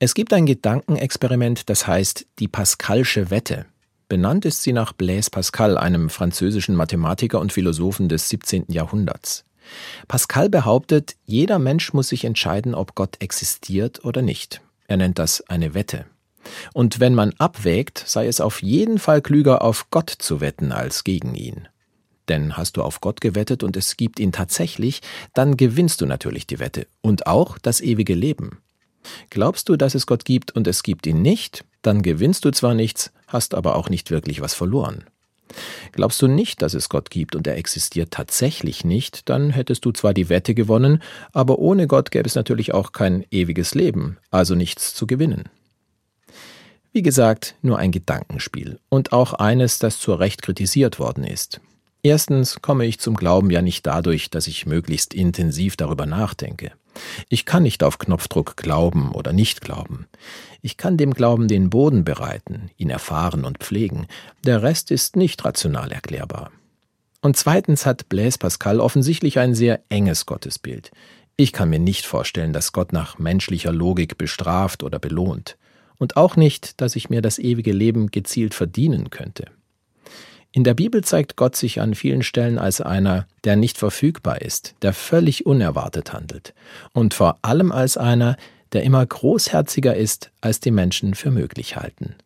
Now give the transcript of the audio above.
Es gibt ein Gedankenexperiment, das heißt die Pascalsche Wette. Benannt ist sie nach Blaise Pascal, einem französischen Mathematiker und Philosophen des 17. Jahrhunderts. Pascal behauptet, jeder Mensch muss sich entscheiden, ob Gott existiert oder nicht. Er nennt das eine Wette. Und wenn man abwägt, sei es auf jeden Fall klüger, auf Gott zu wetten als gegen ihn. Denn hast du auf Gott gewettet und es gibt ihn tatsächlich, dann gewinnst du natürlich die Wette und auch das ewige Leben. Glaubst du, dass es Gott gibt und es gibt ihn nicht, dann gewinnst du zwar nichts, hast aber auch nicht wirklich was verloren. Glaubst du nicht, dass es Gott gibt und er existiert tatsächlich nicht, dann hättest du zwar die Wette gewonnen, aber ohne Gott gäbe es natürlich auch kein ewiges Leben, also nichts zu gewinnen. Wie gesagt, nur ein Gedankenspiel und auch eines, das zu Recht kritisiert worden ist. Erstens komme ich zum Glauben ja nicht dadurch, dass ich möglichst intensiv darüber nachdenke. Ich kann nicht auf Knopfdruck glauben oder nicht glauben. Ich kann dem Glauben den Boden bereiten, ihn erfahren und pflegen. Der Rest ist nicht rational erklärbar. Und zweitens hat Blaise Pascal offensichtlich ein sehr enges Gottesbild. Ich kann mir nicht vorstellen, dass Gott nach menschlicher Logik bestraft oder belohnt. Und auch nicht, dass ich mir das ewige Leben gezielt verdienen könnte. In der Bibel zeigt Gott sich an vielen Stellen als einer, der nicht verfügbar ist, der völlig unerwartet handelt und vor allem als einer, der immer großherziger ist, als die Menschen für möglich halten.